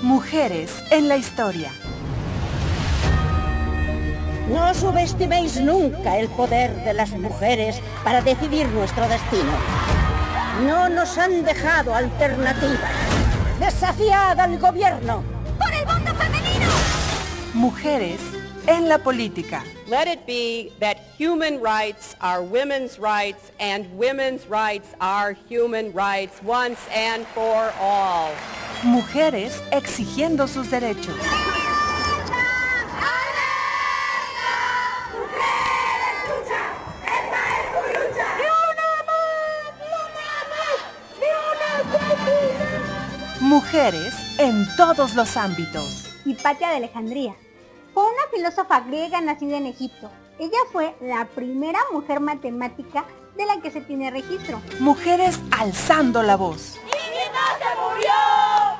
Mujeres en la historia. No subestiméis nunca el poder de las mujeres para decidir nuestro destino. No nos han dejado alternativas. Desafiad al gobierno. ¡Por el voto femenino! Mujeres en la política. Let it be that human rights are women's rights and women's rights are human rights once and for all. Mujeres exigiendo sus derechos. Mujeres en todos los ámbitos. Hipatia de Alejandría. Fue una filósofa griega nacida en Egipto. Ella fue la primera mujer matemática de la que se tiene registro. Mujeres alzando la voz. ¡Ingrid no se murió!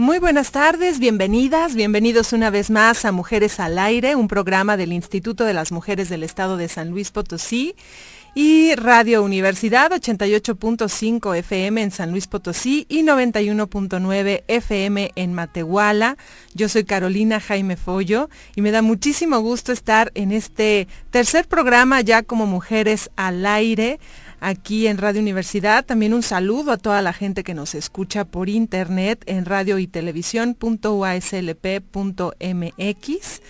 Muy buenas tardes, bienvenidas, bienvenidos una vez más a Mujeres al Aire, un programa del Instituto de las Mujeres del Estado de San Luis Potosí y Radio Universidad 88.5 FM en San Luis Potosí y 91.9 FM en Matehuala. Yo soy Carolina Jaime Follo y me da muchísimo gusto estar en este tercer programa ya como Mujeres al Aire aquí en Radio Universidad. También un saludo a toda la gente que nos escucha por internet en radio y televisión.uaslp.mx.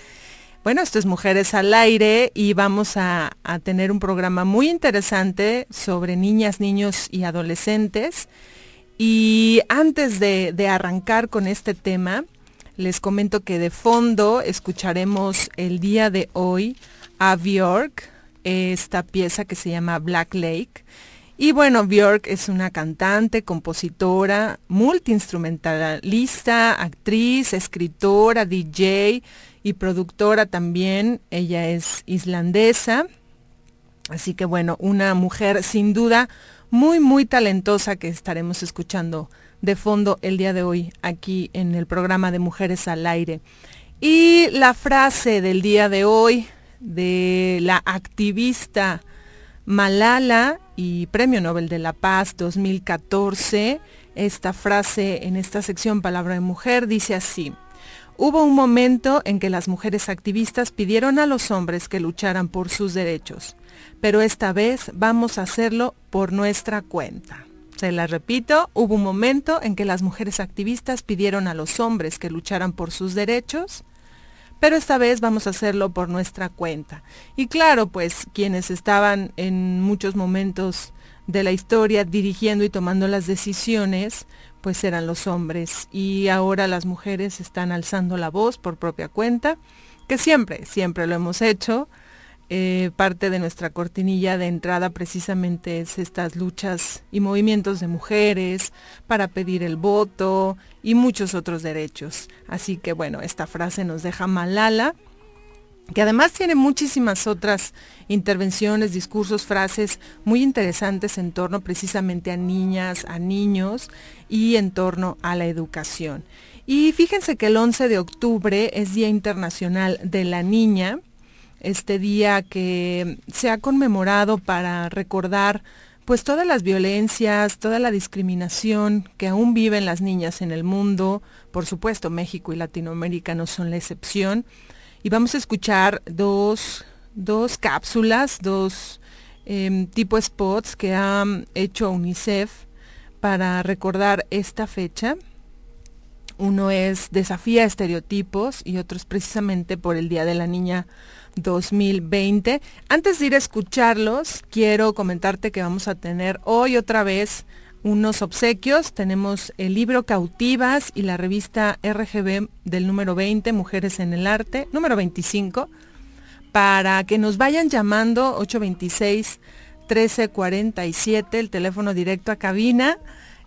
Bueno, esto es Mujeres al Aire y vamos a, tener un programa muy interesante sobre niñas, niños y adolescentes. Y antes de arrancar con este tema, les comento que de fondo escucharemos el día de hoy a Bjork, esta pieza que se llama Black Lake. Y bueno, Björk es una cantante, compositora, multiinstrumentalista, actriz, escritora, DJ y productora también. Ella es islandesa. Así que bueno, una mujer sin duda muy, muy talentosa que estaremos escuchando de fondo el día de hoy aquí en el programa de Mujeres al Aire. Y la frase del día de hoy de la activista Malala y Premio Nobel de la Paz 2014. Esta frase en esta sección Palabra de Mujer dice así. Hubo un momento en que las mujeres activistas pidieron a los hombres que lucharan por sus derechos, pero esta vez vamos a hacerlo por nuestra cuenta. Se la repito, hubo un momento en que las mujeres activistas pidieron a los hombres que lucharan por sus derechos, pero esta vez vamos a hacerlo por nuestra cuenta. Y claro, pues quienes estaban en muchos momentos de la historia dirigiendo y tomando las decisiones, pues eran los hombres. Y ahora las mujeres están alzando la voz por propia cuenta, que siempre, siempre lo hemos hecho. Eh, parte de nuestra cortinilla de entrada precisamente es estas luchas y movimientos de mujeres para pedir el voto y muchos otros derechos. Así que bueno, esta frase nos deja Malala, que además tiene muchísimas otras intervenciones, discursos, frases muy interesantes en torno precisamente a niñas, a niños y en torno a la educación. Y fíjense que el 11 de octubre es Día Internacional de la Niña este día que se ha conmemorado para recordar pues todas las violencias, toda la discriminación que aún viven las niñas en el mundo. Por supuesto, México y Latinoamérica no son la excepción. Y vamos a escuchar dos, dos cápsulas, dos eh, tipo spots que ha hecho UNICEF para recordar esta fecha. Uno es Desafía estereotipos y otro es precisamente por el Día de la Niña 2020. Antes de ir a escucharlos, quiero comentarte que vamos a tener hoy otra vez unos obsequios. Tenemos el libro Cautivas y la revista RGB del número 20, Mujeres en el Arte, número 25, para que nos vayan llamando 826 1347, el teléfono directo a cabina.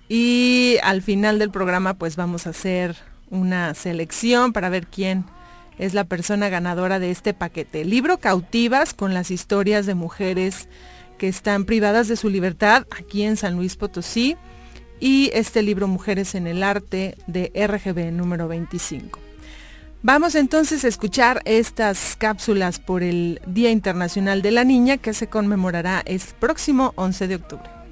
Y al final del programa pues vamos a hacer una selección para ver quién es la persona ganadora de este paquete. Libro Cautivas con las historias de mujeres que están privadas de su libertad aquí en San Luis Potosí y este libro Mujeres en el Arte de RGB número 25. Vamos entonces a escuchar estas cápsulas por el Día Internacional de la Niña que se conmemorará el próximo 11 de octubre.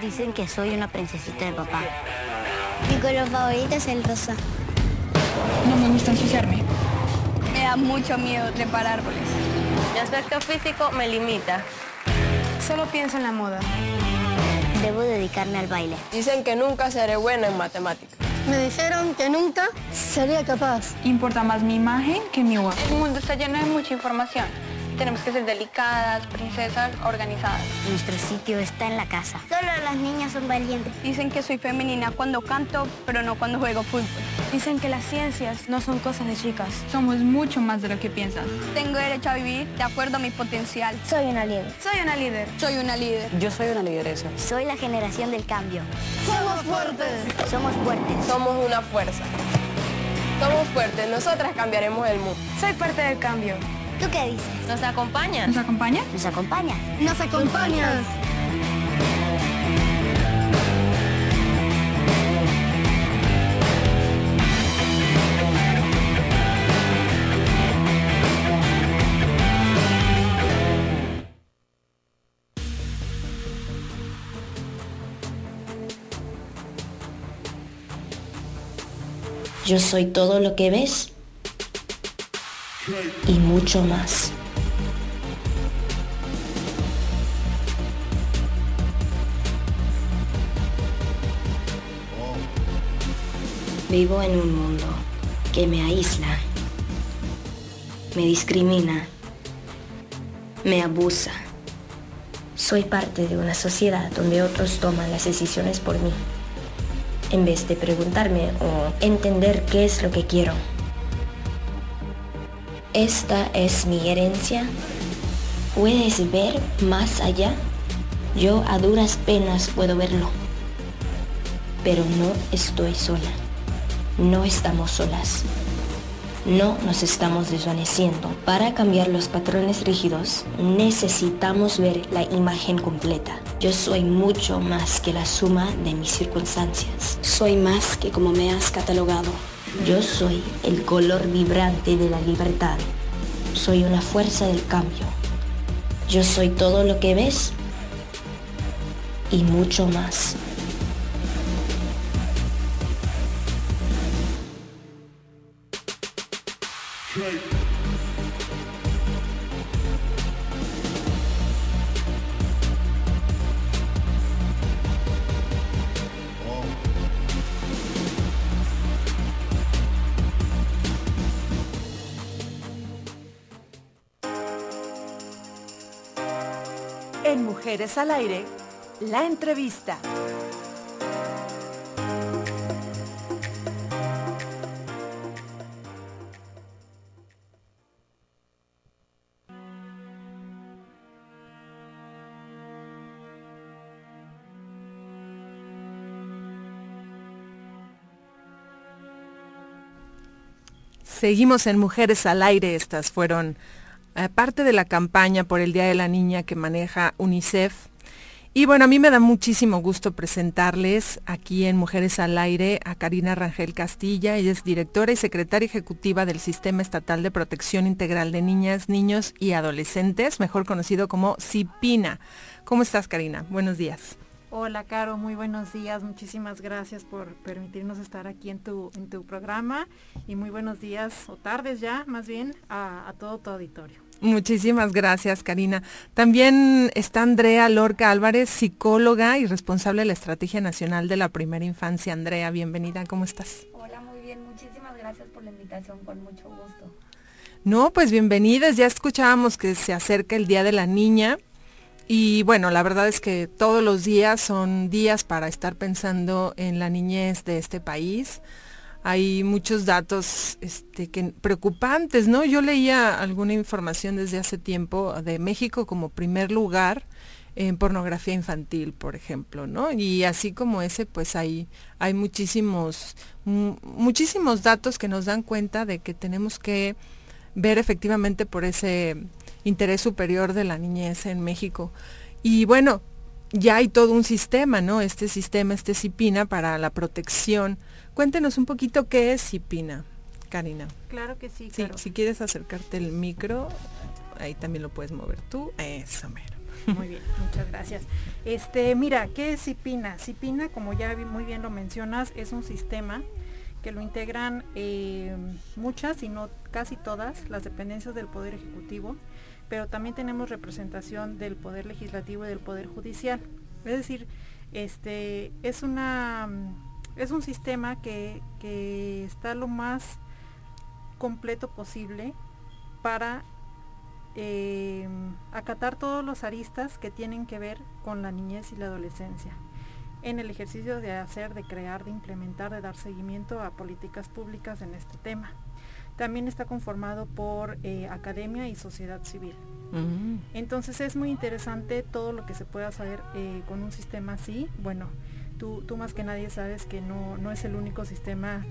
Dicen que soy una princesita de papá. Mi color favorito es el rosa. No me gusta ensuciarme. Me da mucho miedo trepar árboles. Mi aspecto físico me limita. Solo pienso en la moda. Debo dedicarme al baile. Dicen que nunca seré buena en matemáticas. Me dijeron que nunca sería capaz. Importa más mi imagen que mi voz. El mundo está lleno de mucha información tenemos que ser delicadas, princesas, organizadas. Nuestro sitio está en la casa. Solo las niñas son valientes. Dicen que soy femenina cuando canto, pero no cuando juego fútbol. Dicen que las ciencias no son cosas de chicas. Somos mucho más de lo que piensas. Tengo derecho a vivir de acuerdo a mi potencial. Soy una líder. Soy una líder. Soy una líder. Yo soy una lideresa. Soy la generación del cambio. Somos fuertes. Somos fuertes. Somos una fuerza. Somos fuertes. Nosotras cambiaremos el mundo. Soy parte del cambio. ¿Tú qué dices? ¿Nos acompañas? ¿Nos acompañas? ¿Nos acompañas? ¿Nos acompañas? Yo soy todo lo que ves y mucho más. Vivo en un mundo que me aísla, me discrimina, me abusa. Soy parte de una sociedad donde otros toman las decisiones por mí, en vez de preguntarme o entender qué es lo que quiero. Esta es mi herencia. ¿Puedes ver más allá? Yo a duras penas puedo verlo. Pero no estoy sola. No estamos solas. No nos estamos desvaneciendo. Para cambiar los patrones rígidos, necesitamos ver la imagen completa. Yo soy mucho más que la suma de mis circunstancias. Soy más que como me has catalogado. Yo soy el color vibrante de la libertad. Soy una fuerza del cambio. Yo soy todo lo que ves y mucho más. Al Aire, la entrevista. Seguimos en Mujeres al Aire. Estas fueron parte de la campaña por el Día de la Niña que maneja UNICEF. Y bueno, a mí me da muchísimo gusto presentarles aquí en Mujeres al Aire a Karina Rangel Castilla. Ella es directora y secretaria ejecutiva del Sistema Estatal de Protección Integral de Niñas, Niños y Adolescentes, mejor conocido como CIPINA. ¿Cómo estás, Karina? Buenos días. Hola Caro, muy buenos días. Muchísimas gracias por permitirnos estar aquí en tu, en tu programa y muy buenos días o tardes ya, más bien, a, a todo tu auditorio. Muchísimas gracias, Karina. También está Andrea Lorca Álvarez, psicóloga y responsable de la Estrategia Nacional de la Primera Infancia. Andrea, bienvenida, ¿cómo estás? Hola, muy bien, muchísimas gracias por la invitación, con mucho gusto. No, pues bienvenidas, ya escuchábamos que se acerca el Día de la Niña y bueno, la verdad es que todos los días son días para estar pensando en la niñez de este país. Hay muchos datos este, que, preocupantes, ¿no? Yo leía alguna información desde hace tiempo de México como primer lugar en pornografía infantil, por ejemplo, ¿no? Y así como ese, pues hay, hay muchísimos, muchísimos datos que nos dan cuenta de que tenemos que ver efectivamente por ese interés superior de la niñez en México. Y bueno, ya hay todo un sistema, ¿no? Este sistema, este CIPINA para la protección. Cuéntenos un poquito qué es CIPINA, Karina. Claro que sí, sí Si quieres acercarte el micro, ahí también lo puedes mover tú. Eso, mero. Muy bien, muchas gracias. Este, mira, ¿qué es CIPINA? CIPINA, como ya muy bien lo mencionas, es un sistema que lo integran eh, muchas, y no casi todas, las dependencias del Poder Ejecutivo, pero también tenemos representación del Poder Legislativo y del Poder Judicial. Es decir, este, es, una, es un sistema que, está lo más completo posible para eh, acatar todos los aristas que tienen que ver con la niñez y la adolescencia en el ejercicio de hacer, de crear, de implementar, de dar seguimiento a políticas públicas en este tema. También está conformado por eh, academia y sociedad civil. Mm. Entonces es muy interesante todo lo que se pueda saber eh, con un sistema así. Bueno, tú, tú, más que nadie sabes que no, no es el único sistema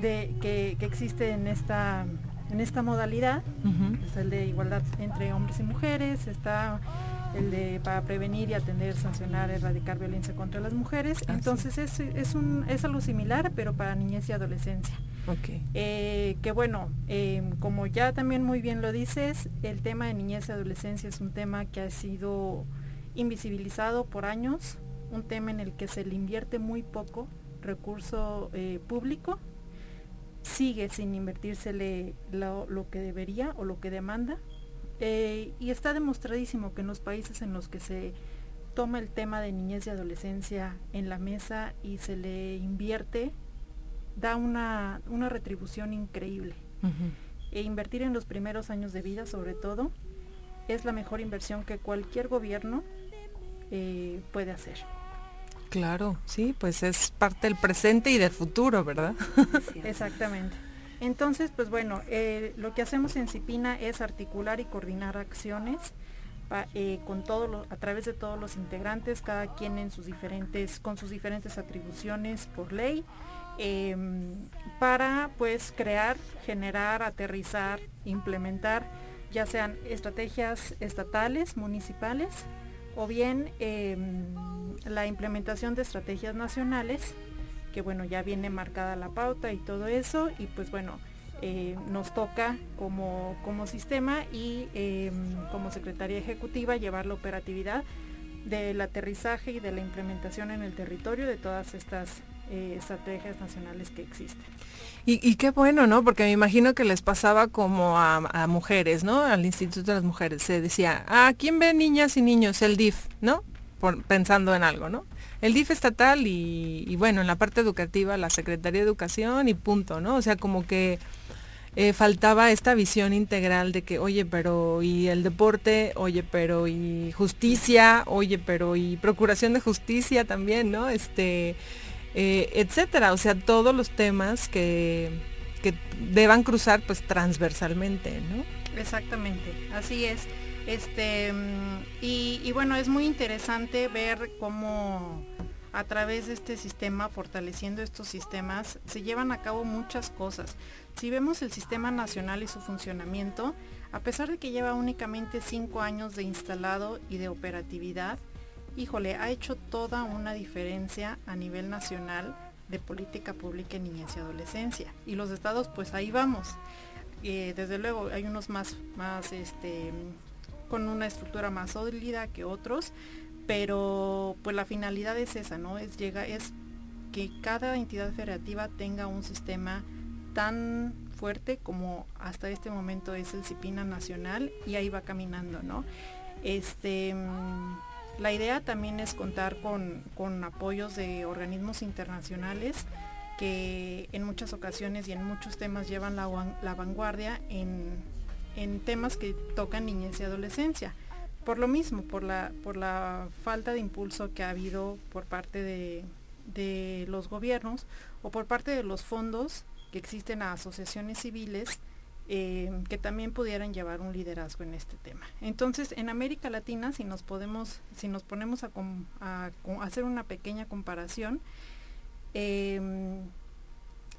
de, que, que existe en esta en esta modalidad, es el de igualdad entre hombres y mujeres, está el de para prevenir y atender, sancionar, erradicar violencia contra las mujeres. Ah, Entonces es, es, un, es algo similar, pero para niñez y adolescencia. Eh, que bueno, em, como ya también muy bien lo dices, el tema de niñez y adolescencia es un tema que ha sido invisibilizado por años, un tema en el que se le invierte muy poco recurso eh, público sigue sin invertírsele lo, lo, que debería o lo que demanda. Eh, y está demostradísimo que en los países en los que se toma el tema de niñez y adolescencia en la mesa y se le invierte, da una, una retribución increíble. E invertir en los primeros años de vida, sobre todo, es la mejor inversión que cualquier gobierno eh, puede hacer. Claro, sí, pues es parte del presente y del futuro, ¿verdad? Exactamente. Entonces, pues bueno, eh, lo que hacemos en CIPINA es articular y coordinar acciones eh, con todo a través de todos los integrantes, cada quien en sus diferentes, con sus diferentes atribuciones por ley, em, para pues crear, generar, aterrizar, implementar, ya sean estrategias estatales, municipales, o bien em, la implementación de estrategias nacionales, que bueno, ya viene marcada la pauta y todo eso, y pues bueno, eh, nos toca como, como sistema y em, como Secretaría Ejecutiva llevar la operatividad del aterrizaje y de la implementación en el territorio de todas estas eh, estrategias nacionales que existen. Y, qué bueno, ¿no? Porque me imagino que les pasaba como a, mujeres, ¿no? Al Instituto de las Mujeres. Se decía, ah, ¿quién ve niñas y niños? El DIF, ¿no? pensando en algo, ¿no? El DIF estatal y, y, bueno, en la parte educativa la Secretaría de Educación y punto, ¿no? O sea, como que eh, faltaba esta visión integral de que, oye, pero y el deporte, oye, pero y justicia, oye, pero y procuración de justicia también, ¿no? Este, eh, etcétera. O sea, todos los temas que, que deban cruzar pues transversalmente, ¿no? Exactamente, así es. Este, mm, y, bueno, es muy interesante ver cómo a través de este sistema, fortaleciendo estos sistemas, se llevan a cabo muchas cosas. Si vemos el sistema nacional y su funcionamiento, a pesar de que lleva únicamente cinco años de instalado y de operatividad, híjole, ha hecho toda una diferencia a nivel nacional de política pública en niñez y adolescencia. Y los estados, pues ahí vamos. Eh, desde luego, hay unos más, más este, con una estructura más sólida que otros, pero pues la finalidad es esa, ¿no? Es, llega, es que cada entidad federativa tenga un sistema tan fuerte como hasta este momento es el CIPINA nacional y ahí va caminando, ¿no? Este, mm, la idea también es contar con, con apoyos de organismos internacionales que en muchas ocasiones y en muchos temas llevan la, vanguardia en, en, temas que tocan niñez y adolescencia. Por lo mismo, por la, por la falta de impulso que ha habido por parte de, de los gobiernos o por parte de los fondos que existen a asociaciones civiles eh, que también pudieran llevar un liderazgo en este tema. Entonces, en América Latina, si nos podemos, si nos ponemos a, hacer una pequeña comparación, em,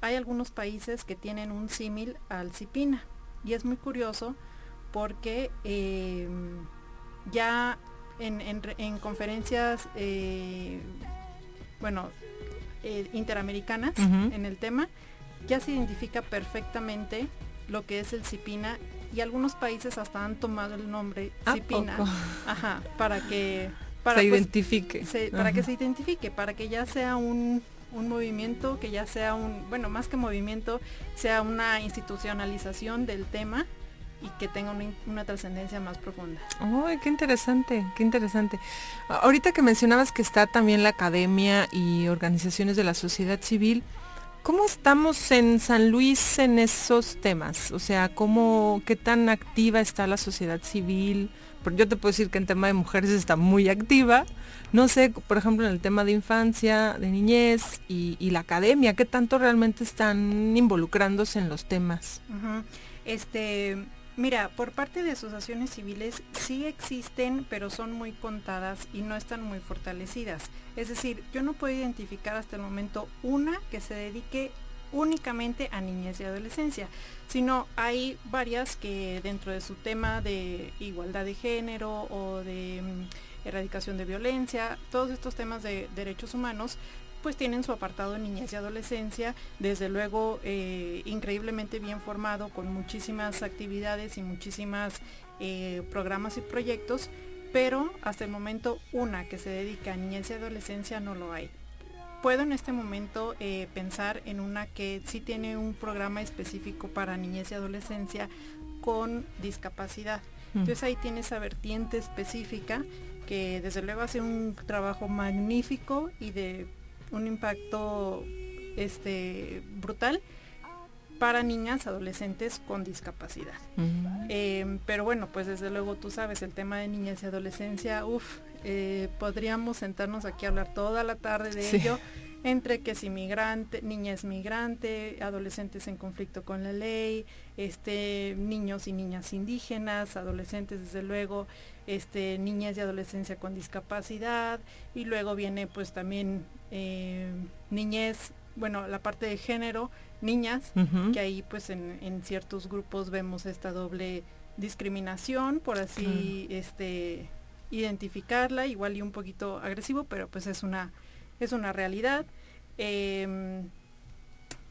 hay algunos países que tienen un símil al CIPINA y es muy curioso porque em, ya en, conferencias, eh, bueno, eh, interamericanas en el tema, ya se identifica perfectamente lo que es el CIPINA y algunos países hasta han tomado el nombre CIPINA ajá, para que para se pues, identifique. para que se identifique, para que ya sea un, un, movimiento, que ya sea un, bueno, más que movimiento, sea una institucionalización del tema y que tenga una, una trascendencia más profunda. ¡Ay, qué interesante, qué interesante! Ahorita que mencionabas que está también la academia y organizaciones de la sociedad civil, ¿Cómo estamos en San Luis en esos temas? O sea, ¿cómo, ¿qué tan activa está la sociedad civil? Yo te puedo decir que en tema de mujeres está muy activa. No sé, por ejemplo, en el tema de infancia, de niñez y, la academia, ¿qué tanto realmente están involucrándose en los temas? Este, Mira, por parte de asociaciones civiles sí existen, pero son muy contadas y no están muy fortalecidas. Es decir, yo no puedo identificar hasta el momento una que se dedique únicamente a niñez y adolescencia, sino hay varias que dentro de su tema de igualdad de género o de mm, erradicación de violencia, todos estos temas de derechos humanos, pues tienen su apartado niñez y adolescencia, desde luego eh, increíblemente bien formado, con muchísimas actividades y muchísimas eh, programas y proyectos, pero hasta el momento una que se dedica a niñez y adolescencia no lo hay. Puedo en este momento eh, pensar en una que sí tiene un programa específico para niñez y adolescencia con discapacidad. Mm. Entonces ahí tiene esa vertiente específica que desde luego hace un trabajo magnífico y de un impacto este, brutal para niñas, adolescentes con discapacidad. Em, pero bueno, pues desde luego tú sabes, el tema de niñas y adolescencia, uff, eh, podríamos sentarnos aquí a hablar toda la tarde de ello, entre que es inmigrante, niñas migrante, adolescentes en conflicto con la ley, este, niños y niñas indígenas, adolescentes desde luego, este, niñas y adolescencia con discapacidad, y luego viene pues también eh, niñez, bueno, la parte de género, niñas, que ahí pues en, ciertos grupos vemos esta doble discriminación, por así este identificarla, igual y un poquito agresivo, pero pues es una, es una realidad. Em,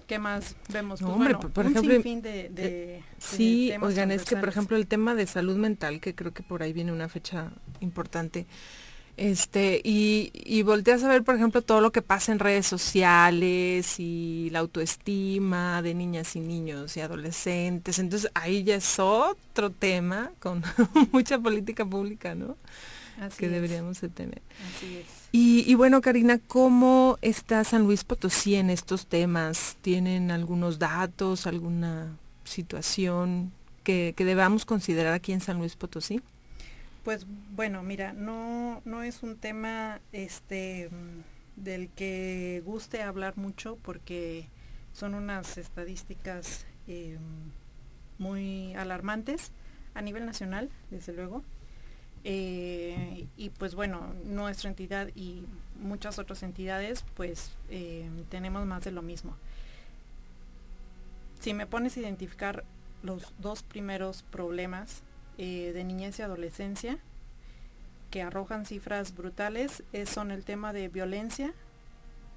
¿Qué más vemos? Pues, hombre, por ejemplo, de, sí, oigan, es que por ejemplo el tema de salud mental, que creo que por ahí viene una fecha importante, este, y, y volteas a ver, por ejemplo, todo lo que pasa en redes sociales y la autoestima de niñas y niños y adolescentes. Entonces ahí ya es otro tema con mucha política pública, ¿no? Que deberíamos de tener. Así es. Y, y, bueno, Karina, ¿cómo está San Luis Potosí en estos temas? ¿Tienen algunos datos, alguna situación que, que debamos considerar aquí en San Luis Potosí? Pues bueno, mira, no, no es un tema este del que guste hablar mucho porque son unas estadísticas em, muy alarmantes a nivel nacional, desde luego. Eh, y pues bueno, nuestra entidad y muchas otras entidades pues em, tenemos más de lo mismo. Si me pones a identificar los dos primeros problemas eh, de niñez y adolescencia que arrojan cifras brutales son el tema de violencia,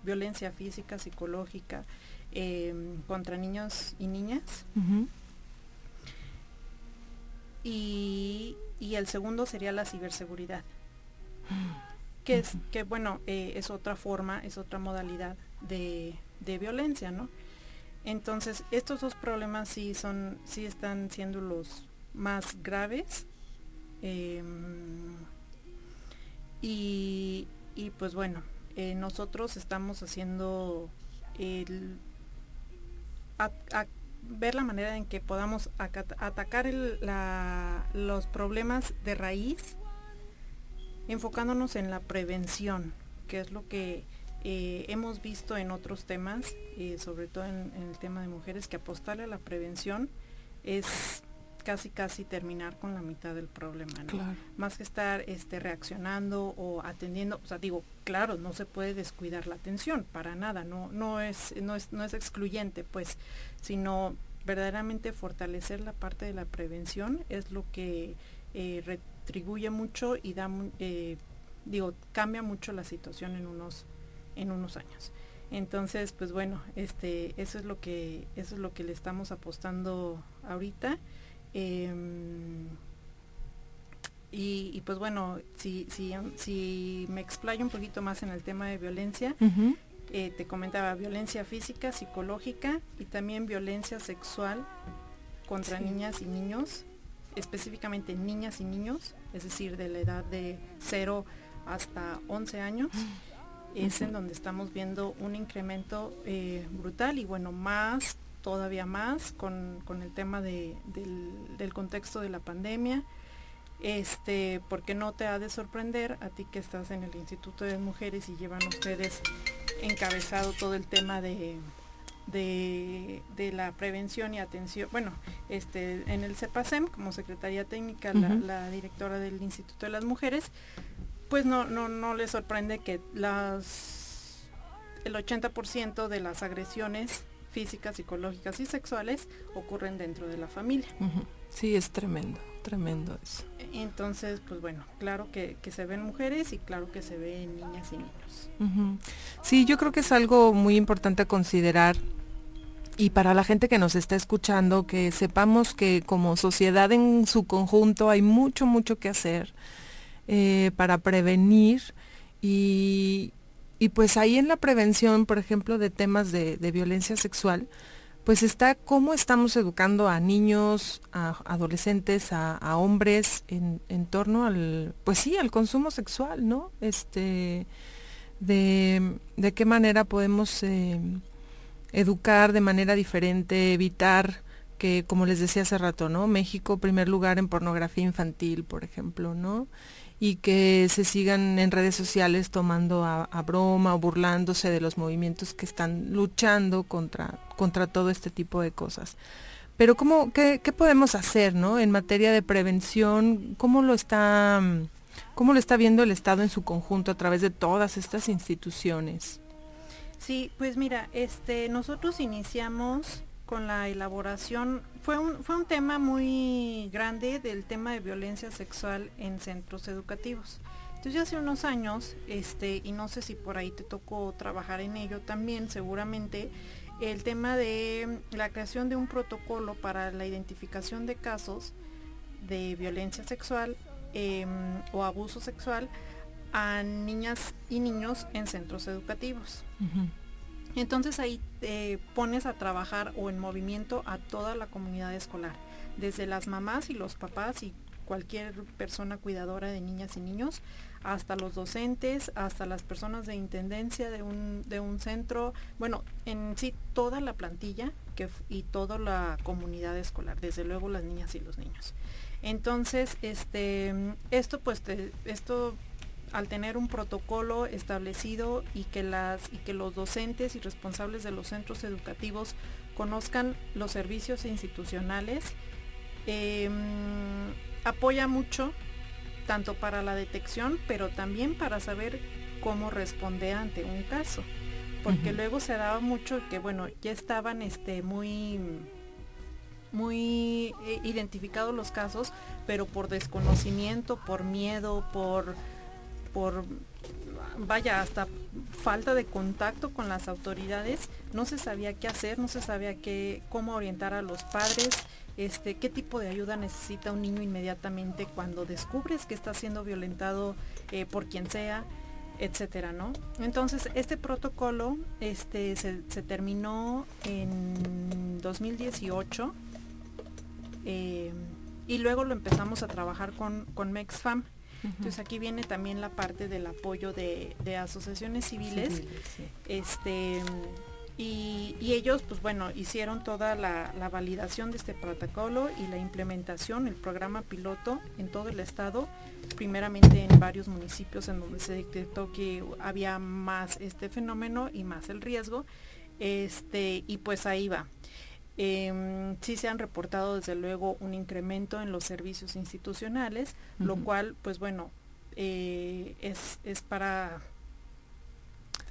violencia física, psicológica contra niños y niñas. Y, y, el segundo sería la ciberseguridad. que es que bueno eh, es otra forma es otra modalidad de, de, violencia no entonces estos dos problemas sí son sí están siendo los más graves em, y, y, pues bueno eh, nosotros estamos haciendo el ver la manera en que podamos atacar los problemas de raíz, enfocándonos en la prevención, que es lo que eh, hemos visto en otros temas, eh, sobre todo en, el tema de mujeres, que apostarle a la prevención es casi casi terminar con la mitad del problema, Más que estar este, reaccionando o atendiendo, o sea, digo, claro, no se puede descuidar la atención, para nada, no, no, es, no, es, no es excluyente, pues, sino verdaderamente fortalecer la parte de la prevención es lo que eh, retribuye mucho y da, eh, digo, cambia mucho la situación en unos, en unos años. Entonces, pues bueno, este, eso es lo que, eso es lo que le estamos apostando ahorita. Em, y, pues bueno, si, si, si, me explayo un poquito más en el tema de violencia, eh, te comentaba violencia física, psicológica y también violencia sexual contra niñas y niños, específicamente niñas y niños, es decir, de la edad de 0 hasta 11 años. Es en donde estamos viendo un incremento eh, brutal y bueno, más todavía más con, el tema del, contexto de la pandemia. Este, porque no te ha de sorprender a ti que estás en el Instituto de Mujeres y llevan ustedes encabezado todo el tema de, de, la prevención y atención, bueno, este, en el CEPASEM, como Secretaría Técnica, la, directora del Instituto de las Mujeres, pues no, no, no le sorprende que las, el 80% de las agresiones físicas, psicológicas y sexuales ocurren dentro de la familia. Sí, es tremendo, tremendo eso. Entonces, pues bueno, claro que, se ven mujeres y claro que se ven niñas y niños. Sí, yo creo que es algo muy importante a considerar y para la gente que nos está escuchando, que sepamos que como sociedad en su conjunto hay mucho, mucho que hacer eh, para prevenir y, y pues ahí en la prevención, por ejemplo, de temas de, violencia sexual, pues está cómo estamos educando a niños, a adolescentes, a, hombres en, torno al, pues sí, al consumo sexual, ¿no? Este, de, qué manera podemos eh, educar de manera diferente, evitar que, como les decía hace rato, ¿no? México, primer lugar en pornografía infantil, por ejemplo, ¿no? Y que se sigan en redes sociales tomando a, broma o burlándose de los movimientos que están luchando contra, contra todo este tipo de cosas. Pero ¿cómo, qué, podemos hacer ¿no? en materia de prevención? ¿Cómo lo, está, ¿Cómo lo está viendo el Estado en su conjunto a través de todas estas instituciones? Sí, pues mira, este, nosotros iniciamos con la elaboración, fue un, fue un tema muy grande del tema de violencia sexual en centros educativos. Entonces hace unos años, este, y no sé si por ahí te tocó trabajar en ello también, seguramente, el tema de la creación de un protocolo para la identificación de casos de violencia sexual em, o abuso sexual a niñas y niños en centros educativos. Entonces ahí te pones a trabajar o en movimiento a toda la comunidad escolar, desde las mamás y los papás y cualquier persona cuidadora de niñas y niños, hasta los docentes, hasta las personas de intendencia de un, de un centro, bueno, en sí toda la plantilla y toda la comunidad escolar, desde luego las niñas y los niños. Entonces, este, esto pues esto al tener un protocolo establecido y que, las, y que los docentes y responsables de los centros educativos conozcan los servicios institucionales, em, apoya mucho tanto para la detección, pero también para saber cómo responde ante un caso. Porque luego se daba mucho que, bueno, ya estaban este, muy muy eh, identificados los casos, pero por desconocimiento, por miedo, por por vaya, hasta falta de contacto con las autoridades, no se sabía qué hacer, no se sabía qué, cómo orientar a los padres, este, qué tipo de ayuda necesita un niño inmediatamente cuando descubres que está siendo violentado eh, por quien sea. etcétera, ¿no? Entonces, este protocolo este, se, terminó en 2018 eh, y luego lo empezamos a trabajar con, con MexFam. Entonces aquí viene también la parte del apoyo de, de asociaciones civiles. Civiles, sí. Este y, y ellos, pues bueno, hicieron toda la, la validación de este protocolo y la implementación, el programa piloto en todo el estado, primeramente en varios municipios en donde se detectó que había más este fenómeno y más el riesgo. Este, y pues ahí va. Em, sí se han reportado desde luego un incremento en los servicios institucionales, lo cual, pues bueno, eh, es, es para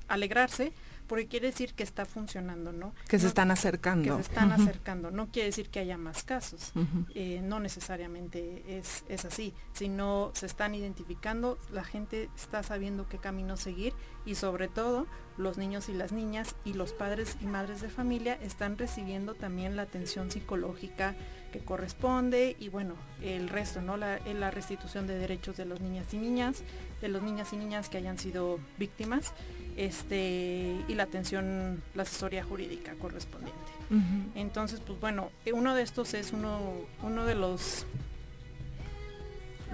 alegrarse, porque quiere decir que está funcionando, ¿no? Que se están acercando. Que se están acercando. No quiere decir que haya más casos. Eh, no necesariamente es, es así, sino se están identificando, la gente está sabiendo qué camino seguir y sobre todo los niños y las niñas y los padres y madres de familia están recibiendo también la atención psicológica que corresponde y bueno, el resto, ¿no? La, eh, la restitución de derechos de los niñas y niñas, de los niñas y niñas que hayan sido víctimas, este, y la atención, la asesoría jurídica correspondiente. Entonces, pues bueno, eh, uno de estos es uno, uno de los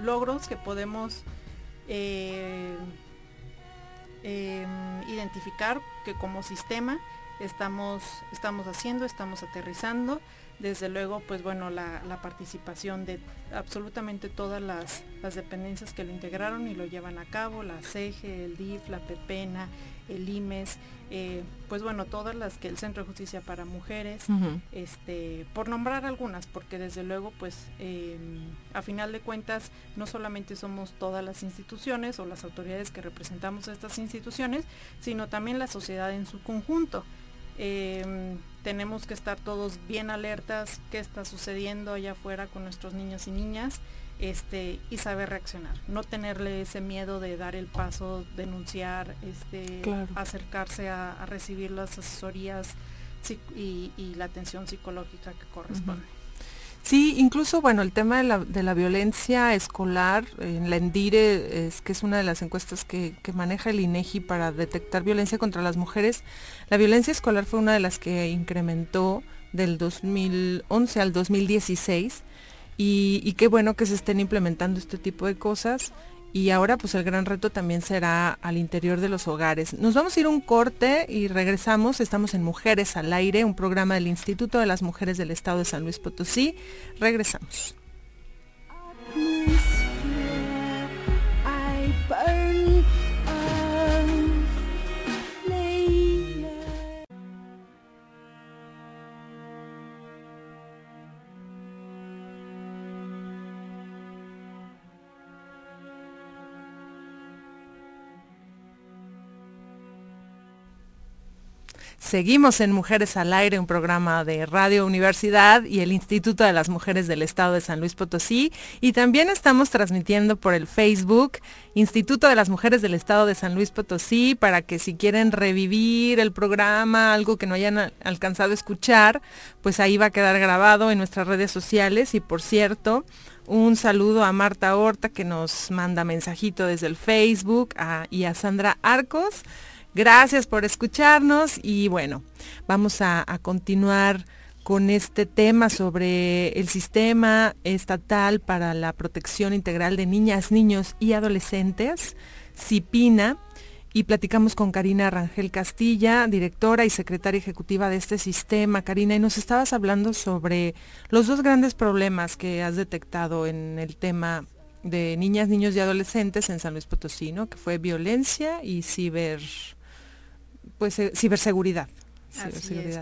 logros que podemos eh, em, identificar que como sistema estamos, estamos haciendo, estamos aterrizando. Desde luego, pues bueno, la, la participación de absolutamente todas las, las dependencias que lo integraron y lo llevan a cabo, la CEGE, el DIF, la PEPENA, el IMES, eh, pues bueno, todas las que el Centro de Justicia para Mujeres, este, por nombrar algunas, porque desde luego, pues, eh, a final de cuentas, no solamente somos todas las instituciones o las autoridades que representamos a estas instituciones, sino también la sociedad en su conjunto. Eh, tenemos que estar todos bien alertas, qué está sucediendo allá afuera con nuestros niños y niñas, este, y saber reaccionar. No tenerle ese miedo de dar el paso, denunciar, este, Claro. acercarse a, a recibir las asesorías y la atención psicológica que corresponde. Sí, incluso, bueno, el tema de la, de la violencia escolar, en la ENDIRE, es que es una de las encuestas que, que maneja el INEGI para detectar violencia contra las mujeres. La violencia escolar fue una de las que incrementó del 2011 al 2016 y, y qué bueno que se estén implementando este tipo de cosas. Y ahora pues el gran reto también será al interior de los hogares. Nos vamos a ir un corte y regresamos. Estamos en Mujeres al Aire, un programa del Instituto de las Mujeres del Estado de San Luis Potosí. Regresamos. Seguimos en Mujeres al Aire, un programa de Radio Universidad y el Instituto de las Mujeres del Estado de San Luis Potosí. Y también estamos transmitiendo por el Facebook Instituto de las Mujeres del Estado de San Luis Potosí para que si quieren revivir el programa, algo que no hayan alcanzado a escuchar, pues ahí va a quedar grabado en nuestras redes sociales. Y por cierto, un saludo a Marta Horta que nos manda mensajito desde el Facebook y a Sandra Arcos. Gracias por escucharnos y bueno, vamos a, continuar con este tema sobre el sistema estatal para la protección integral de niñas, niños y adolescentes, CIPINA, y platicamos con Karina Rangel Castilla, directora y secretaria ejecutiva de este sistema. Karina, y nos estabas hablando sobre los dos grandes problemas que has detectado en el tema de niñas, niños y adolescentes en San Luis Potosí, ¿no? Que fue violencia y ciber, pues eh, ciberseguridad. Así es.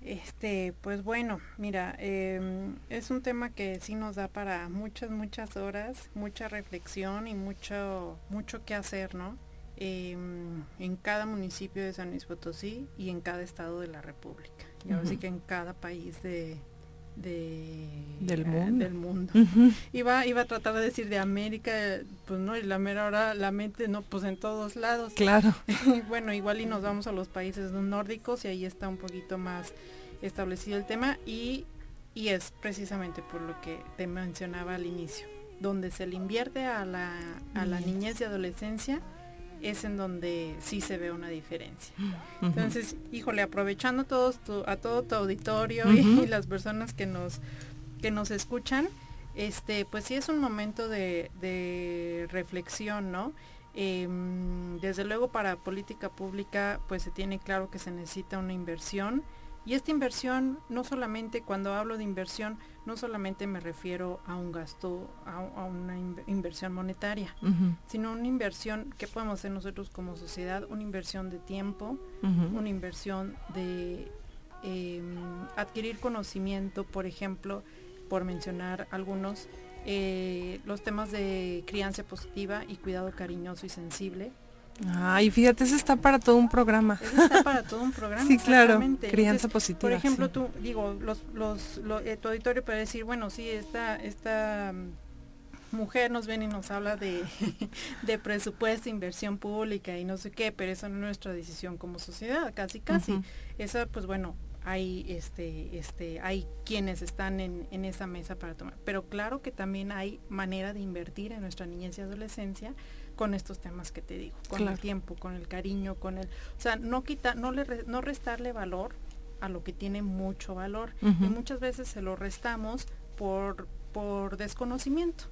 Este, pues bueno, mira, em, es un tema que sí nos da para muchas, muchas horas, mucha reflexión y mucho, mucho que hacer, ¿no? Em, en cada municipio de San Luis Potosí y en cada estado de la República. Y ahora sí Ujú. que en cada país de, de- Del eh, mundo. del mundo. Iba, iba a tratar de decir de América, pues no, y la mera hora la mente, no, pues en todos lados. Claro. bueno, igual y nos vamos a los países nórdicos y ahí está un poquito más establecido el tema y, y es precisamente por lo que te mencionaba al inicio. donde se le invierte a la, a la niñez y adolescencia, es en donde sí se ve una diferencia. Entonces, híjole, aprovechando todos a todo tu auditorio y, las personas que nos, que nos escuchan, este, pues sí es un momento de, de reflexión, ¿no? Em, desde luego para política pública, pues se tiene claro que se necesita una inversión. Y esta inversión, no solamente cuando hablo de inversión, no solamente me refiero a un gasto, a, una inversión monetaria, sino una inversión que podemos hacer nosotros como sociedad, una inversión de tiempo, una inversión de em, adquirir conocimiento, por ejemplo, por mencionar algunos, eh, los temas de crianza positiva y cuidado cariñoso y sensible, Ay, fíjate, eso está para todo un programa. está para todo un programa. sí, claro. Crianza positiva. Por ejemplo, tú, digo, los, los, eh, tu auditorio puede decir, bueno, sí, esta, esta mm, mujer nos viene y nos habla de, de presupuesto, inversión pública y no sé qué, pero esa no es nuestra decisión como sociedad, casi, casi. Esa, pues bueno, hay este este hay quienes están en, en, esa mesa para tomar. Pero claro que también hay manera de invertir en nuestra niñez y adolescencia con estos temas que te digo, con el tiempo, con el cariño, con el, o sea, no quita, no le no restarle valor a lo que tiene mucho valor. Y muchas veces se lo restamos por por desconocimiento.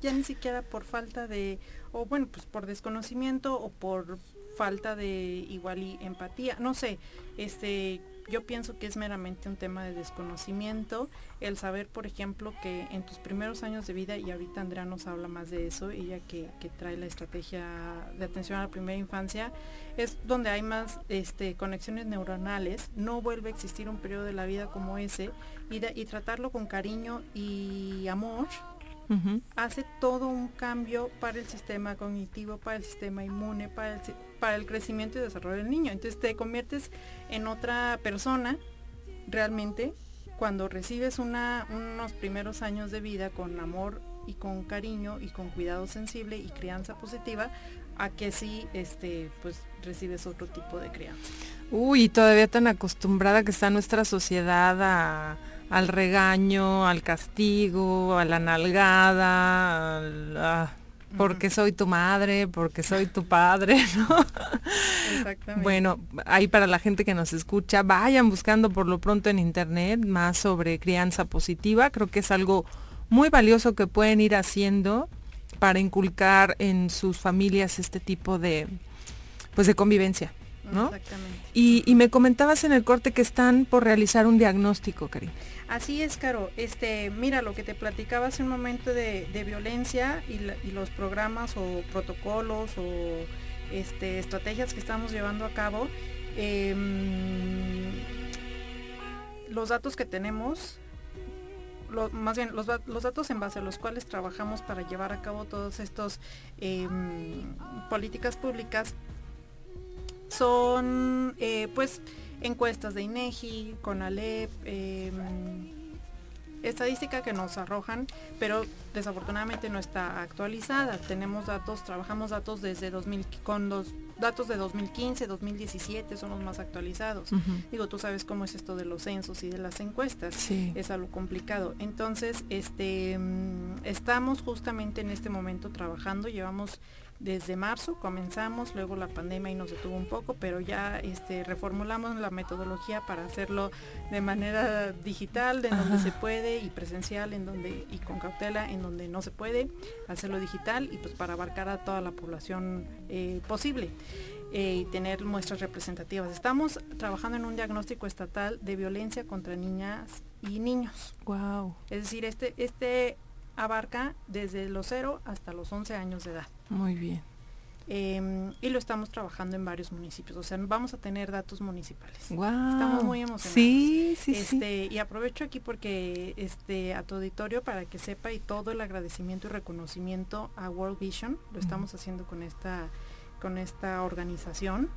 Ya ni siquiera por falta de o bueno, pues por desconocimiento o por falta de igual y empatía, no sé, este yo pienso que es meramente un tema de desconocimiento, el saber, por ejemplo, que en tus primeros años de vida, y ahorita Andrea nos habla más de eso, ella que, trae la estrategia de atención a la primera infancia, es donde hay más este, conexiones neuronales, no vuelve a existir un periodo de la vida como ese, y, y tratarlo con cariño y amor, hace todo un cambio para el sistema cognitivo, para el sistema inmune, para el, para el crecimiento y desarrollo del niño. Entonces te conviertes en otra persona realmente cuando recibes unos primeros años de vida con amor y con cariño y con cuidado sensible y crianza positiva, a que sí este, pues recibes otro tipo de crianza. Uy, todavía tan acostumbrada que está nuestra sociedad a al regaño, al castigo, a la nalgada, porque soy tu madre, porque soy tu padre, ¿no? Exactamente. Bueno, ahí para la gente que nos escucha, vayan buscando por lo pronto en internet más sobre crianza positiva. Creo que es algo muy valioso que pueden ir haciendo para inculcar en sus familias este tipo de pues de convivencia. ¿No? Exactamente. Y, y, me comentabas en el corte que están por realizar un diagnóstico, Karim. Así es, Caro. Este, mira, lo que te platicaba hace un momento de, violencia y, los programas o protocolos o este, estrategias que estamos llevando a cabo, em, los datos que tenemos, más bien los, datos en base a los cuales trabajamos para llevar a cabo todas estas em, políticas públicas son eh, pues encuestas de INEGI, CONALEP, eh, estadística que nos arrojan, pero desafortunadamente no está actualizada. Tenemos datos, trabajamos datos desde 2000 con los datos de 2015, 2017 son los más actualizados. Digo, tú sabes cómo es esto de los censos y de las encuestas. Es algo complicado. Entonces, este mm, estamos justamente en este momento trabajando, llevamos desde marzo comenzamos, luego la pandemia y nos detuvo un poco, pero ya este, reformulamos la metodología para hacerlo de manera digital, de donde se puede, y presencial, en donde, y con cautela, en donde no se puede, hacerlo digital y pues para abarcar a toda la población eh, posible. Eh, y tener muestras representativas. Estamos trabajando en un diagnóstico estatal de violencia contra niñas y niños. Wow. Es decir, este, este abarca desde los 0 hasta los 11 años de edad. Muy bien. Em, y lo estamos trabajando en varios municipios, o sea, vamos a tener datos municipales. Wow. Estamos muy emocionados. Sí, sí, este, Y aprovecho aquí porque este, a tu auditorio para que sepa y todo el agradecimiento y reconocimiento a World Vision, lo estamos haciendo con esta, con esta organización.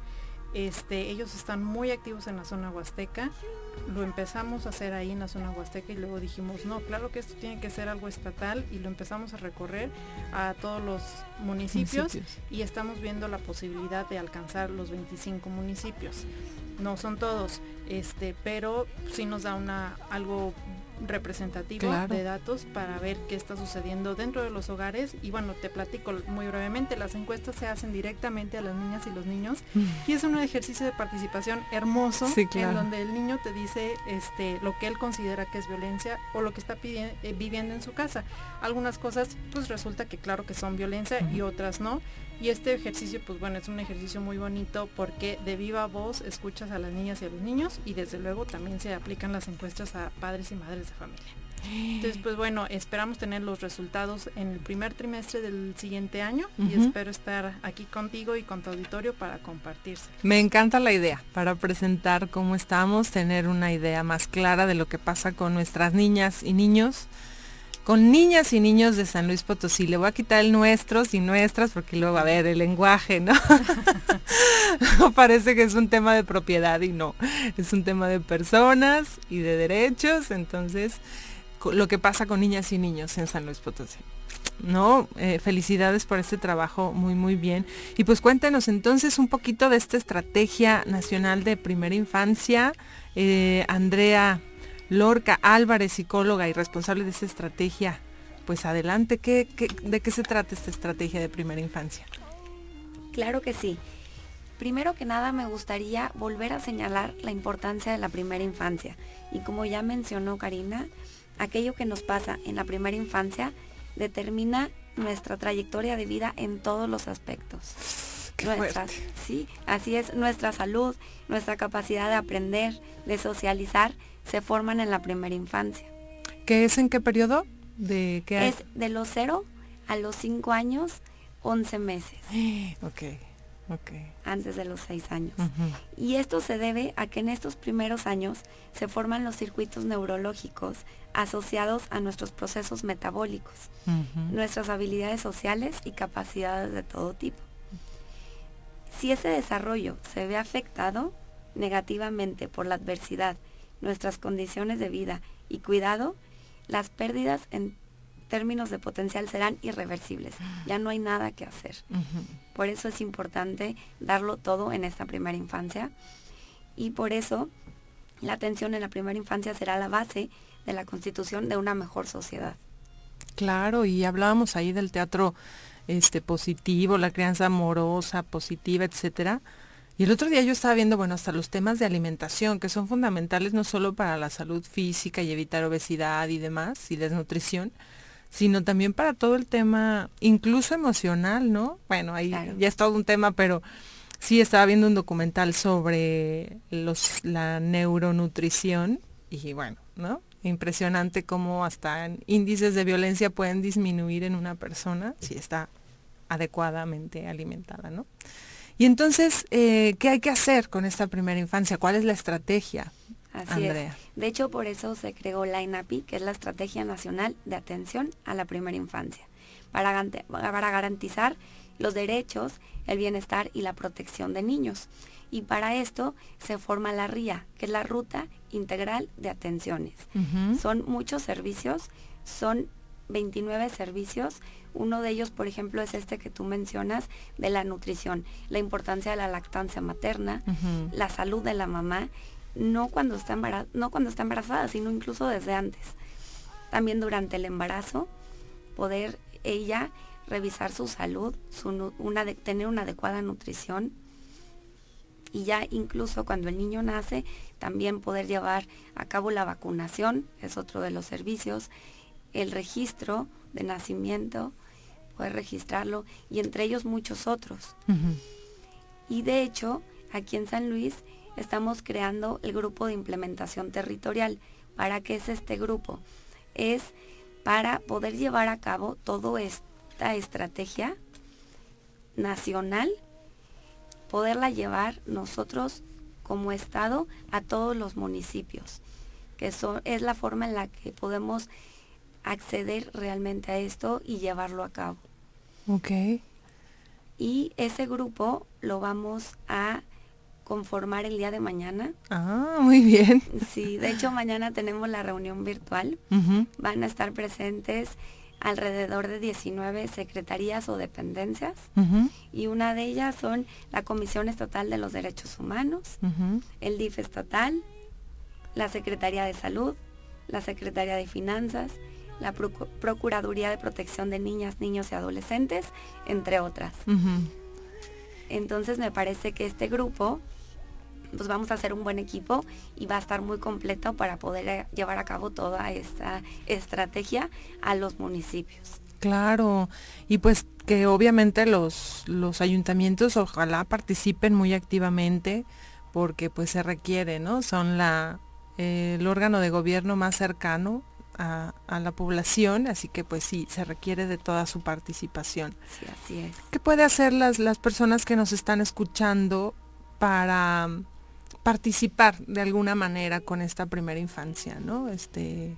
Este, ellos están muy activos en la zona huasteca. Lo empezamos a hacer ahí en la zona huasteca y luego dijimos, no, claro que esto tiene que ser algo estatal y lo empezamos a recorrer a todos los municipios, y estamos viendo la posibilidad de alcanzar los 25 municipios. No son todos, este, pero sí nos da una algo representativo de datos para ver qué está sucediendo dentro de los hogares y bueno, te platico muy brevemente, las encuestas se hacen directamente a las niñas y los niños mm. y es un ejercicio de participación hermoso en donde el niño te dice este lo que él considera que es violencia o lo que está eh, viviendo en su casa. Algunas cosas pues resulta que claro que son violencia y otras no. Y este ejercicio, pues bueno, es un ejercicio muy bonito porque de viva voz escuchas a las niñas y a los niños y desde luego también se aplican las encuestas a padres y madres de familia. Entonces, pues bueno, esperamos tener los resultados en el primer trimestre del siguiente año y espero estar aquí contigo y con tu auditorio para compartirse. Me encanta la idea para presentar cómo estamos, tener una idea más clara de lo que pasa con nuestras niñas y niños con niñas y niños de San Luis Potosí. Le voy a quitar el nuestros y nuestras porque luego, a ver, el lenguaje, ¿no? Parece que es un tema de propiedad y no, es un tema de personas y de derechos. Entonces, lo que pasa con niñas y niños en San Luis Potosí. No, eh, felicidades por este trabajo, muy, muy bien. Y pues cuéntenos entonces un poquito de esta estrategia nacional de primera infancia. Eh, Andrea, Lorca Álvarez, psicóloga y responsable de esta estrategia. Pues adelante, ¿qué, de qué se trata esta estrategia de primera infancia? Claro que sí. Primero que nada me gustaría volver a señalar la importancia de la primera infancia. Y como ya mencionó Karina, aquello que nos pasa en la primera infancia determina nuestra trayectoria de vida en todos los aspectos. sí, así es, nuestra salud, nuestra capacidad de aprender, de socializar, se forman en la primera infancia. ¿Qué es en qué periodo? ¿De qué Es de los 0 a los 5 años, 11 meses. Ok, ok. Antes de los 6 años. Y esto se debe a que en estos primeros años se forman los circuitos neurológicos asociados a nuestros procesos metabólicos, nuestras habilidades sociales y capacidades de todo tipo. Si ese desarrollo se ve afectado negativamente por la adversidad nuestras condiciones de vida y cuidado, las pérdidas en términos de potencial serán irreversibles. Ya no hay nada que hacer. Por eso es importante darlo todo en esta primera infancia y por eso la atención en la primera infancia será la base de la constitución de una mejor sociedad. Claro, y hablábamos ahí del teatro este positivo, la crianza amorosa, positiva, etcétera. Y el otro día yo estaba viendo, bueno, hasta los temas de alimentación, que son fundamentales no solo para la salud física y evitar obesidad y demás, y desnutrición, sino también para todo el tema, incluso emocional, ¿no? Bueno, ahí ya es todo un tema, pero sí estaba viendo un documental sobre los, la neuronutrición y bueno, ¿no? Impresionante cómo hasta índices de violencia pueden disminuir en una persona si está adecuadamente alimentada, ¿no? Y entonces, eh, ¿qué hay que hacer con esta primera infancia? ¿Cuál es la estrategia? Así es. De hecho, por eso se creó la INAPI, que es la Estrategia Nacional de Atención a la Primera Infancia, para, para garantizar los derechos, el bienestar y la protección de niños. Y para esto se forma la RIA, que es la Ruta Integral de Atenciones. Son muchos servicios, son 29 servicios. Uno de ellos, por ejemplo, es este que tú mencionas de la nutrición, la importancia de la lactancia materna, la salud de la mamá, no cuando, está no cuando está embarazada, sino incluso desde antes. También durante el embarazo, poder ella revisar su salud, una tener una adecuada nutrición. Y ya incluso cuando el niño nace, también poder llevar a cabo la vacunación, es otro de los servicios, el registro de nacimiento, poder registrarlo y entre ellos muchos otros. Y de hecho, aquí en San Luis estamos creando el grupo de implementación territorial. ¿Para qué es este grupo? Es para poder llevar a cabo toda esta estrategia nacional, poderla llevar nosotros como Estado a todos los municipios, que es la forma en la que podemos acceder realmente a esto y llevarlo a cabo. Ok. Y ese grupo lo vamos a conformar el día de mañana. Ah, muy bien. Sí, de hecho mañana tenemos la reunión virtual. Van a estar presentes alrededor de 19 secretarías o dependencias y una de ellas son la Comisión Estatal de los Derechos Humanos, el DIF estatal, la Secretaría de Salud, la Secretaría de Finanzas, la Procuraduría de Protección de Niñas, Niños y Adolescentes, entre otras. Entonces me parece que este grupo, pues vamos a hacer un buen equipo y va a estar muy completo para poder eh, llevar a cabo toda esta estrategia a los municipios. Claro, y pues que obviamente los, los ayuntamientos ojalá participen muy activamente porque pues se requiere, ¿no? Son la, el órgano de gobierno más cercano a, la población, así que pues sí, se requiere de toda su participación. Sí, así es. ¿Qué puede hacer las, las personas que nos están escuchando para participar de alguna manera con esta primera infancia, ¿no? Este,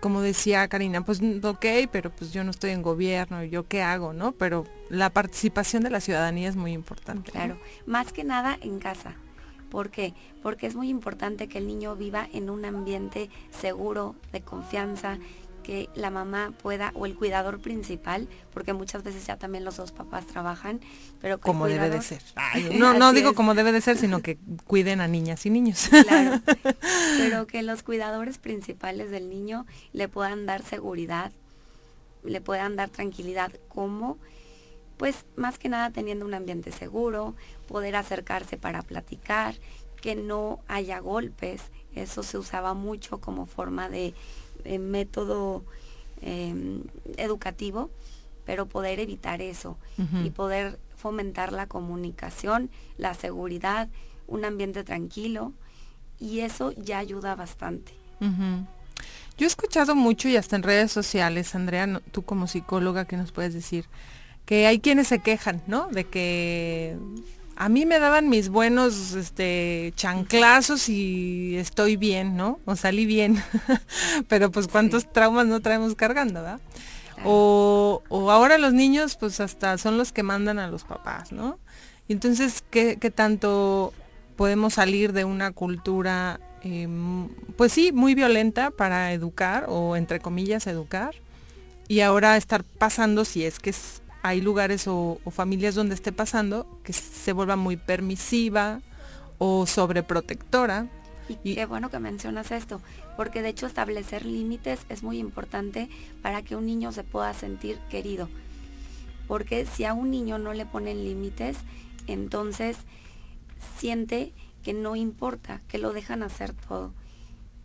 como decía Karina, pues ok, pero pues yo no estoy en gobierno, yo qué hago, ¿no? Pero la participación de la ciudadanía es muy importante. Claro, más que nada en casa. ¿Por qué? Porque es muy importante que el niño viva en un ambiente seguro, de confianza, que la mamá pueda, o el cuidador principal, porque muchas veces ya también los dos papás trabajan, pero como debe de ser. no, no digo como debe de ser, sino que cuiden a niñas y niños. Claro, pero que los cuidadores principales del niño le puedan dar seguridad, le puedan dar tranquilidad, como pues más que nada teniendo un ambiente seguro, poder acercarse para platicar, que no haya golpes, eso se usaba mucho como forma de, método em, educativo, pero poder evitar eso y poder fomentar la comunicación, la seguridad, un ambiente tranquilo y eso ya ayuda bastante. Yo he escuchado mucho y hasta en redes sociales, Andrea, tú como psicóloga, ¿qué nos puedes decir? Que hay quienes se quejan, ¿no? De que a mí me daban mis buenos este, chanclazos y estoy bien, ¿no? O salí bien. Pero pues cuántos traumas no traemos cargando, ¿verdad? O, ahora los niños pues hasta son los que mandan a los papás, ¿no? Y entonces, ¿qué, tanto podemos salir de una cultura, em, pues sí, muy violenta para educar o entre comillas educar? Y ahora estar pasando, si es que es hay lugares o, familias donde esté pasando que se vuelva muy permisiva o sobreprotectora. Y, qué bueno que mencionas esto, porque de hecho establecer límites es muy importante para que un niño se pueda sentir querido. Porque si a un niño no le ponen límites, entonces siente que no importa, que lo dejan hacer todo.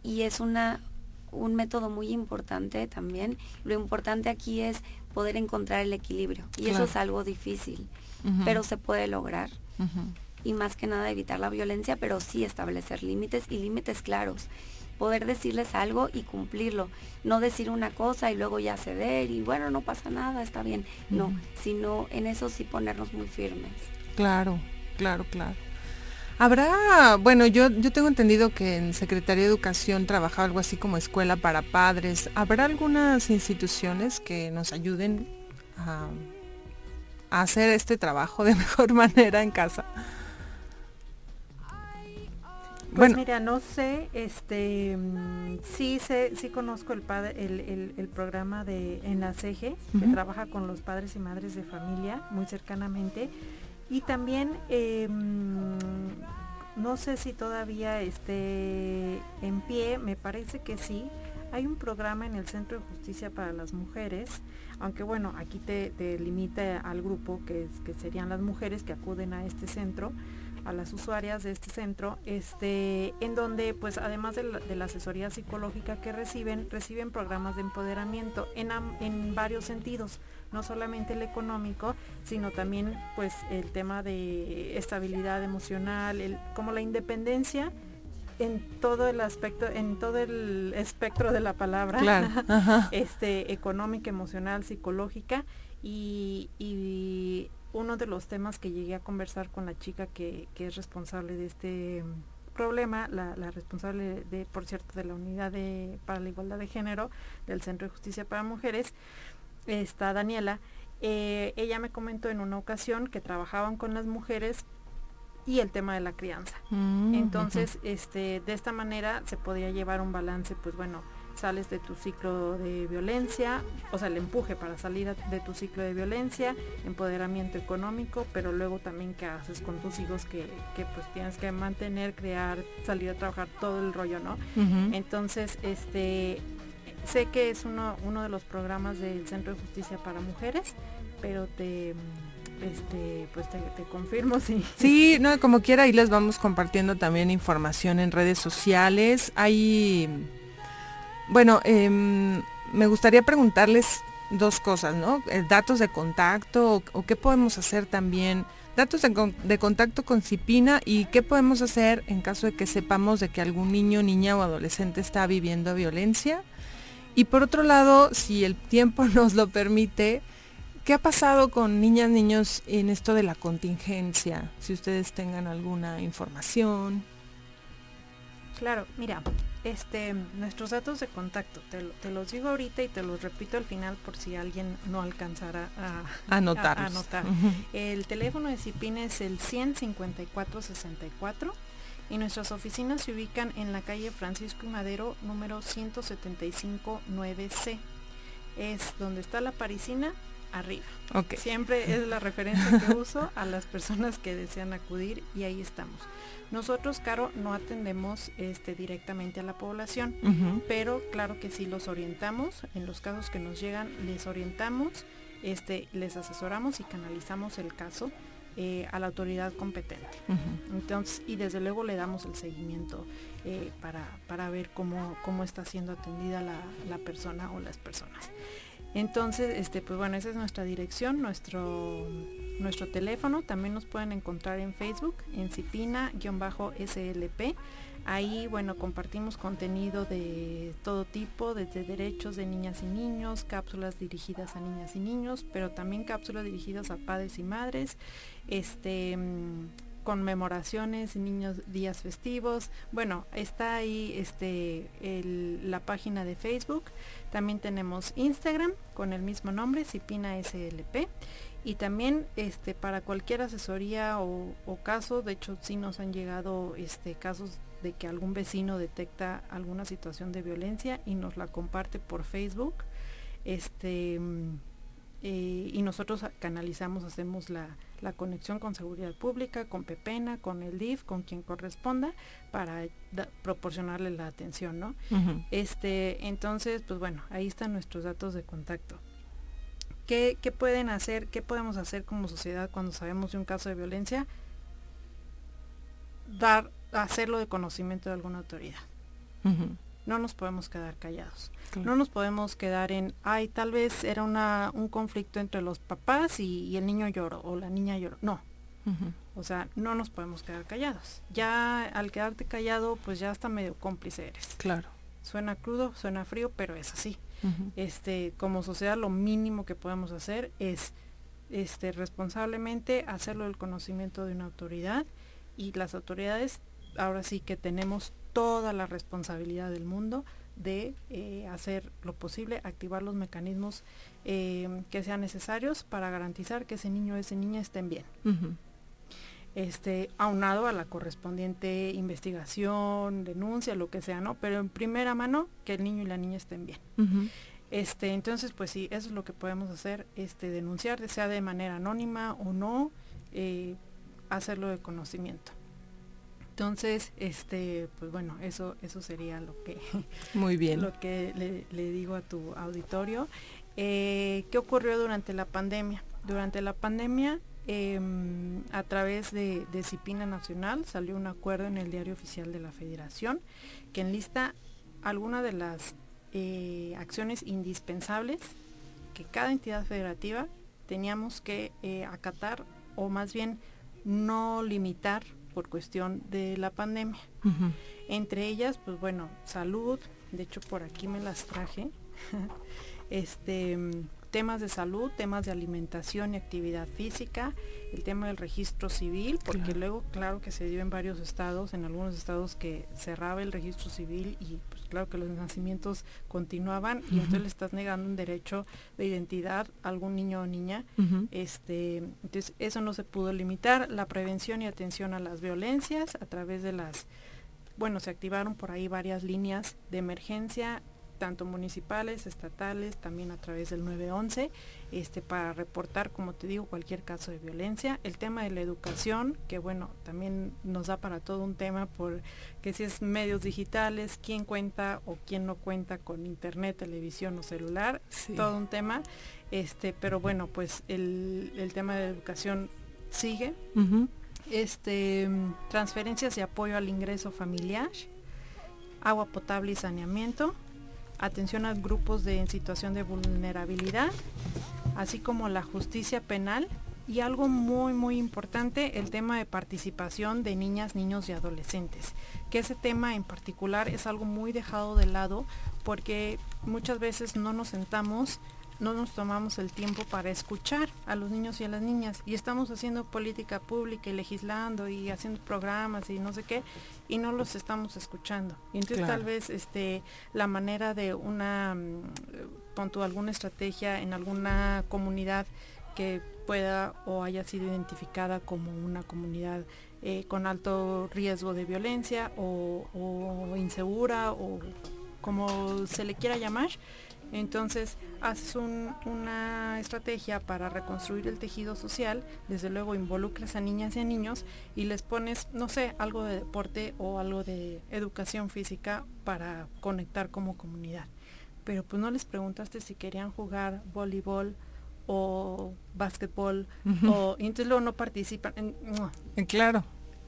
Y es una, un método muy importante también. Lo importante aquí es poder encontrar el equilibrio. Y eso es algo difícil, pero se puede lograr. Y más que nada evitar la violencia, pero sí establecer límites y límites claros. Poder decirles algo y cumplirlo. No decir una cosa y luego ya ceder y bueno, no pasa nada, está bien. No, sino en eso sí ponernos muy firmes. Claro, claro, claro. Habrá, bueno, yo, yo tengo entendido que en Secretaría de Educación trabaja algo así como escuela para padres. ¿Habrá algunas instituciones que nos ayuden a, hacer este trabajo de mejor manera en casa? Pues bueno. mira, no sé, este, sí sé, sí conozco el, padre, el, programa de en la CEGE, que trabaja con los padres y madres de familia muy cercanamente y también, em, no sé si todavía esté en pie, me parece que sí. Hay un programa en el Centro de Justicia para las Mujeres, aunque bueno, aquí te, limita al grupo que, serían las mujeres que acuden a este centro a las usuarias de este centro, este, en donde pues además de la, asesoría psicológica que reciben, reciben programas de empoderamiento en, en varios sentidos, no solamente el económico, sino también pues el tema de estabilidad emocional, el, como la independencia en todo el aspecto, en todo el espectro de la palabra, este, económica, emocional, psicológica, y, y uno de los temas que llegué a conversar con la chica que, es responsable de este problema, la, responsable de, por cierto, de la unidad de, para la igualdad de género del Centro de Justicia para Mujeres, está Daniela. Eh, ella me comentó en una ocasión que trabajaban con las mujeres y el tema de la crianza. Mm, Entonces, este, de esta manera se podría llevar un balance, pues bueno, sales de tu ciclo de violencia, o sea, el empuje para salir de tu ciclo de violencia, empoderamiento económico, pero luego también qué haces con tus hijos que, pues tienes que mantener, crear, salir a trabajar, todo el rollo, ¿no? Entonces, este, sé que es uno, uno de los programas del Centro de Justicia para Mujeres, pero te este, pues te, confirmo, sí. Sí, no, como quiera, ahí les vamos compartiendo también información en redes sociales. Hay, bueno, em, me gustaría preguntarles dos cosas, ¿no? Eh, datos de contacto o, qué podemos hacer también, datos de, de, contacto con Cipina y qué podemos hacer en caso de que sepamos de que algún niño, niña o adolescente está viviendo violencia. Y por otro lado, si el tiempo nos lo permite, ¿Qué ha pasado con niñas, niños en esto de la contingencia? Si ustedes tengan alguna información. Claro, mira, este, nuestros datos de contacto, te, los digo ahorita y te los repito al final por si alguien no alcanzara a, anotar. El teléfono de CIPIN es el 15464 y nuestras oficinas se ubican en la calle Francisco y Madero número 175 9C. Es donde está la parisina arriba. Siempre es la referencia que uso a las personas que desean acudir y ahí estamos. Nosotros, Caro, no atendemos este, directamente a la población, pero claro que sí los orientamos. En los casos que nos llegan, les orientamos, este, les asesoramos y canalizamos el caso eh, a la autoridad competente. Entonces, y desde luego le damos el seguimiento eh, para, para, ver cómo, cómo está siendo atendida la, la persona o las personas. Entonces, este, pues bueno, esa es nuestra dirección, nuestro, nuestro teléfono. También nos pueden encontrar en Facebook, en Cipina-SLP. Ahí, bueno, compartimos contenido de todo tipo, desde derechos de niñas y niños, cápsulas dirigidas a niñas y niños, pero también cápsulas dirigidas a padres y madres, este, conmemoraciones, niños días festivos. Bueno, está ahí este, la página de Facebook. También tenemos Instagram con el mismo nombre, Cipina SLP. Y también este, para cualquier asesoría o, caso, de hecho sí nos han llegado este, casos de que algún vecino detecta alguna situación de violencia y nos la comparte por Facebook. Este, eh, y nosotros canalizamos, hacemos la, conexión con seguridad pública, con Pepena, con el DIF, con quien corresponda, para proporcionarle la atención, ¿no? este, entonces, pues bueno, ahí están nuestros datos de contacto. ¿Qué, pueden hacer, qué podemos hacer como sociedad cuando sabemos de un caso de violencia? Dar, hacerlo de conocimiento de alguna autoridad no nos podemos quedar callados. No nos podemos quedar en, ay, tal vez era una, un conflicto entre los papás y, el niño lloró o la niña lloró. No. O sea, no nos podemos quedar callados. Ya al quedarte callado, pues ya hasta medio cómplice eres. Claro. Suena crudo, suena frío, pero es así. Este, como sociedad lo mínimo que podemos hacer es este responsablemente hacerlo del conocimiento de una autoridad y las autoridades ahora sí que tenemos toda la responsabilidad del mundo de eh, hacer lo posible, activar los mecanismos eh, que sean necesarios para garantizar que ese niño o esa niña estén bien. Este, aunado a la correspondiente investigación, denuncia, lo que sea, ¿no? Pero en primera mano, que el niño y la niña estén bien. Este, entonces, pues sí, eso es lo que podemos hacer, este, denunciar, sea de manera anónima o no, eh, hacerlo de conocimiento. Entonces, este, pues bueno, eso, eso sería lo que, Muy bien. lo que le, digo a tu auditorio. Eh, ¿Qué ocurrió durante la pandemia? Durante la pandemia, em, a través de, de Cipina Nacional, salió un acuerdo en el diario oficial de la Federación que enlista algunas de las eh, acciones indispensables que cada entidad federativa teníamos que eh, acatar o más bien no limitar por cuestión de la pandemia. Entre ellas, pues bueno, salud, de hecho por aquí me las traje. este temas de salud, temas de alimentación y actividad física, el tema del registro civil, porque luego claro que se dio en varios estados, en algunos estados que cerraba el registro civil y pues claro que los nacimientos continuaban y entonces le estás negando un derecho de identidad a algún niño o niña. este, entonces eso no se pudo limitar, la prevención y atención a las violencias a través de las, bueno, se activaron por ahí varias líneas de emergencia tanto municipales, estatales, también a través del 911, este, para reportar, como te digo, cualquier caso de violencia. El tema de la educación, que bueno, también nos da para todo un tema, porque si es medios digitales, quién cuenta o quién no cuenta con internet, televisión o celular, todo un tema. Este, pero bueno, pues el, el tema de la educación sigue. Este, transferencias de apoyo al ingreso familiar, agua potable y saneamiento, atención a grupos de, en situación de vulnerabilidad, así como la justicia penal y algo muy muy importante, el tema de participación de niñas, niños y adolescentes, que ese tema en particular es algo muy dejado de lado porque muchas veces no nos sentamos no nos tomamos el tiempo para escuchar a los niños y a las niñas y estamos haciendo política pública y legislando y haciendo programas y no sé qué y no los estamos escuchando. Y entonces tal vez este la manera de una mm, pon alguna estrategia en alguna comunidad que pueda o haya sido identificada como una comunidad eh, con alto riesgo de violencia o, o insegura o como se le quiera llamar, entonces haces una estrategia para reconstruir el tejido social, desde luego involucras a niñas y a niños y les pones, no sé, algo de deporte o algo de educación física para conectar como comunidad. Pero pues no les preguntaste si querían jugar voleibol o básquetbol o entonces luego no participan. En, claro.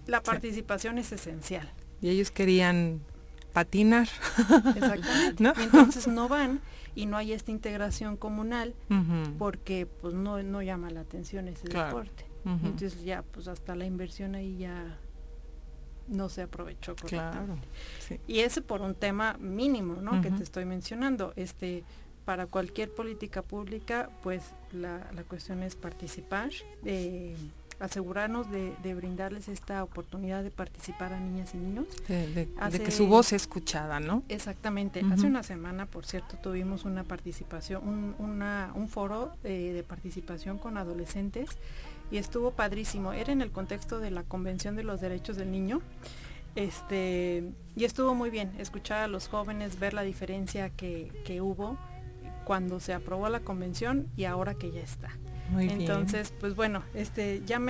La participación es esencial. Y ellos querían patinar. Exactamente. Y entonces no van y no hay esta integración comunal porque pues no, no llama la atención ese deporte. Entonces ya pues hasta la inversión ahí ya no se aprovechó correctamente. Y ese por un tema mínimo, ¿no? Que te estoy mencionando. Este, para cualquier política pública, pues la, la cuestión es participar. Eh, asegurarnos de, brindarles esta oportunidad de participar a niñas y niños. De, que su voz sea escuchada, ¿no? Exactamente. Hace una semana, por cierto, tuvimos una participación, un, una, un foro eh, de participación con adolescentes y estuvo padrísimo. Era en el contexto de la Convención de los Derechos del Niño. Este, y estuvo muy bien escuchar a los jóvenes, ver la diferencia que, que hubo cuando se aprobó la convención y ahora que ya está. Entonces, pues bueno, este ya me